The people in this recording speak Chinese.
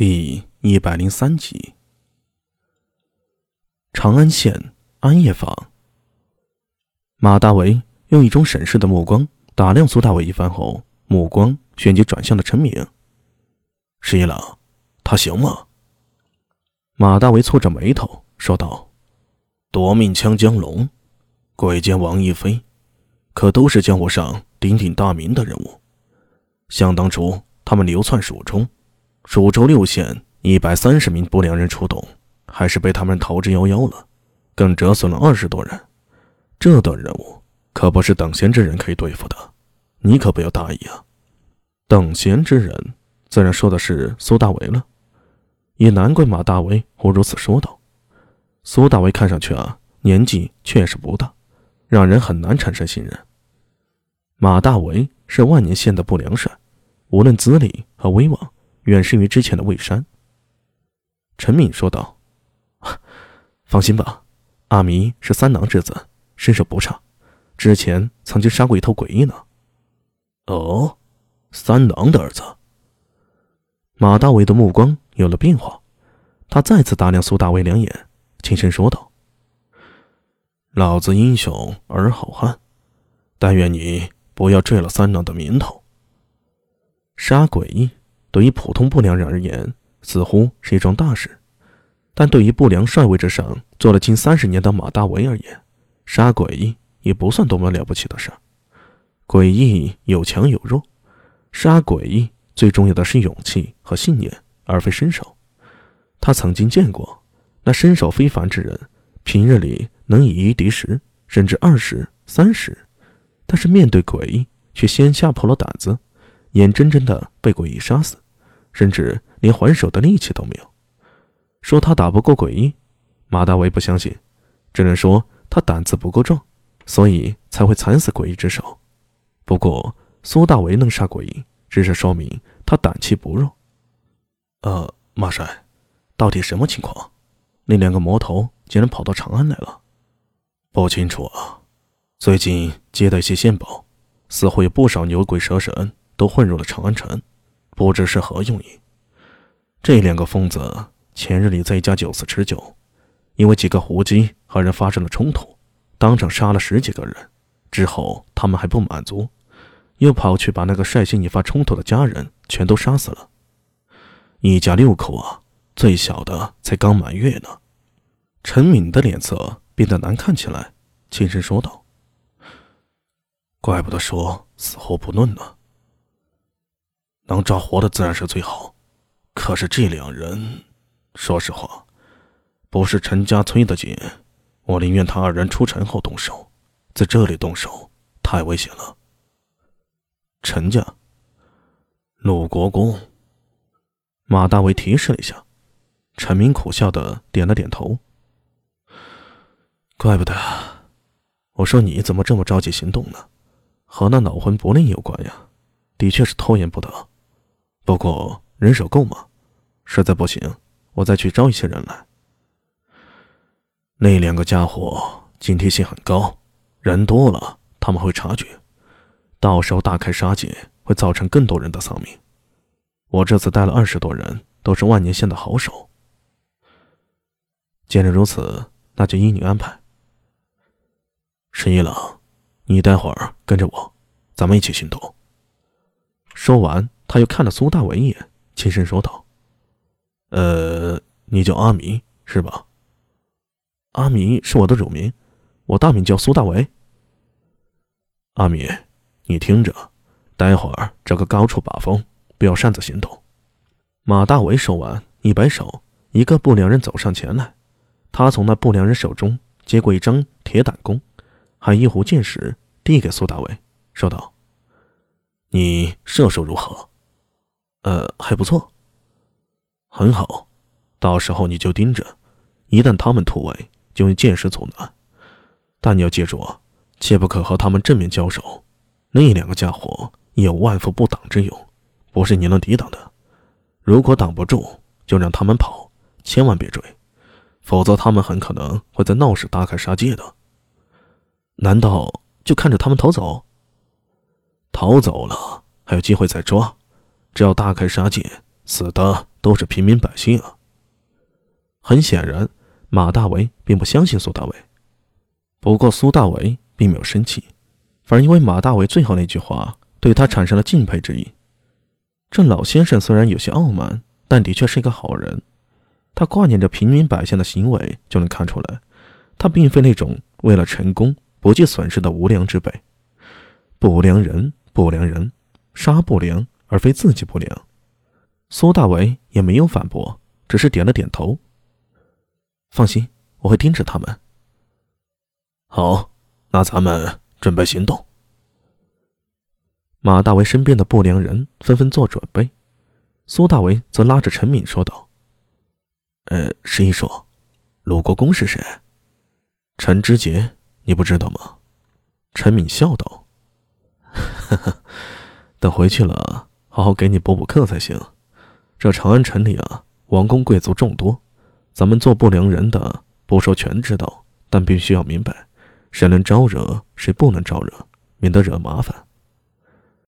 第一百零三集，长安县安业坊。马大为用一种审视的目光打量苏大伟一番后，目光旋即转向了陈明。十一郎，他行吗？马大为蹙着眉头说道：“夺命枪江龙，鬼剑王一飞，可都是江湖上鼎鼎大名的人物。想当初，他们流窜蜀中。”蜀州六县一百三十名不良人出动，还是被他们逃之夭夭了，更折损了二十多人。这段任务可不是等闲之人可以对付的，你可不要大意啊！等闲之人，自然说的是苏大为了。也难怪马大为会如此说道。苏大为看上去啊，年纪确实不大，让人很难产生信任。马大为是万年县的不良帅，无论资历和威望。远胜于之前的魏山。陈敏说道：“放心吧，阿弥是三郎之子，身手不差，之前曾经杀过一头诡异呢。”哦，三郎的儿子。马大伟的目光有了变化，他再次打量苏大伟两眼，轻声说道：“老子英雄儿好汉，但愿你不要坠了三郎的名头。杀诡异。”对于普通不良人而言，似乎是一桩大事；但对于不良帅位之上做了近三十年的马大为而言，杀诡异也不算多么了不起的事。诡异有强有弱，杀诡异最重要的是勇气和信念，而非身手。他曾经见过那身手非凡之人，平日里能以一敌十，甚至二十、三十，但是面对诡异却先吓破了胆子。眼睁睁的被诡异杀死，甚至连还手的力气都没有。说他打不过诡异，马大为不相信，只能说他胆子不够壮，所以才会惨死诡异之手。不过苏大为能杀诡异，只是说明他胆气不弱。呃，马帅，到底什么情况？那两个魔头竟然跑到长安来了？不清楚啊。最近接到一些线报，似乎有不少牛鬼蛇神。都混入了长安城，不知是何用意。这两个疯子前日里在一家酒肆吃酒，因为几个胡姬和人发生了冲突，当场杀了十几个人。之后他们还不满足，又跑去把那个率先引发冲突的家人全都杀死了。一家六口啊，最小的才刚满月呢。陈敏的脸色变得难看起来，轻声说道：“怪不得说死活不论呢。”能抓活的自然是最好，可是这两人，说实话，不是陈家催得紧，我宁愿他二人出城后动手，在这里动手太危险了。陈家，鲁国公，马大为提示了一下，陈明苦笑的点了点头。怪不得，我说你怎么这么着急行动呢？和那脑魂不灵有关呀，的确是拖延不得。不过人手够吗？实在不行，我再去招一些人来。那两个家伙警惕性很高，人多了他们会察觉，到时候大开杀戒，会造成更多人的丧命。我这次带了二十多人，都是万年县的好手。既然如此，那就依你安排。十一郎，你待会儿跟着我，咱们一起行动。说完。他又看了苏大伟一眼，轻声说道：“呃，你叫阿弥是吧？阿弥是我的乳名，我大名叫苏大伟。阿弥，你听着，待会儿找个高处把风，不要擅自行动。”马大伟说完，一摆手，一个不良人走上前来。他从那不良人手中接过一张铁胆弓，还一壶箭矢，递给苏大伟，说道：“你射手如何？”呃，还不错，很好。到时候你就盯着，一旦他们突围，就用箭矢阻拦。但你要记住啊，切不可和他们正面交手。那两个家伙有万夫不挡之勇，不是你能抵挡的。如果挡不住，就让他们跑，千万别追，否则他们很可能会在闹市大开杀戒的。难道就看着他们逃走？逃走了还有机会再抓。只要大开杀戒，死的都是平民百姓啊。很显然，马大为并不相信苏大伟。不过，苏大伟并没有生气，反而因为马大为最后那句话，对他产生了敬佩之意。这老先生虽然有些傲慢，但的确是一个好人。他挂念着平民百姓的行为，就能看出来，他并非那种为了成功不计损失的无良之辈。不良人，不良人，杀不良，而非自己不良。苏大为也没有反驳，只是点了点头。放心，我会盯着他们。好，那咱们准备行动。马大为身边的不良人纷纷做准备，苏大为则拉着陈敏说道：“呃，十一叔，鲁国公是谁？陈知节，你不知道吗？”陈敏笑道：“呵呵，等回去了，好好给你补补课才行。这长安城里啊，王公贵族众多，咱们做不良人的，不说全知道，但必须要明白，谁能招惹，谁不能招惹，免得惹麻烦。”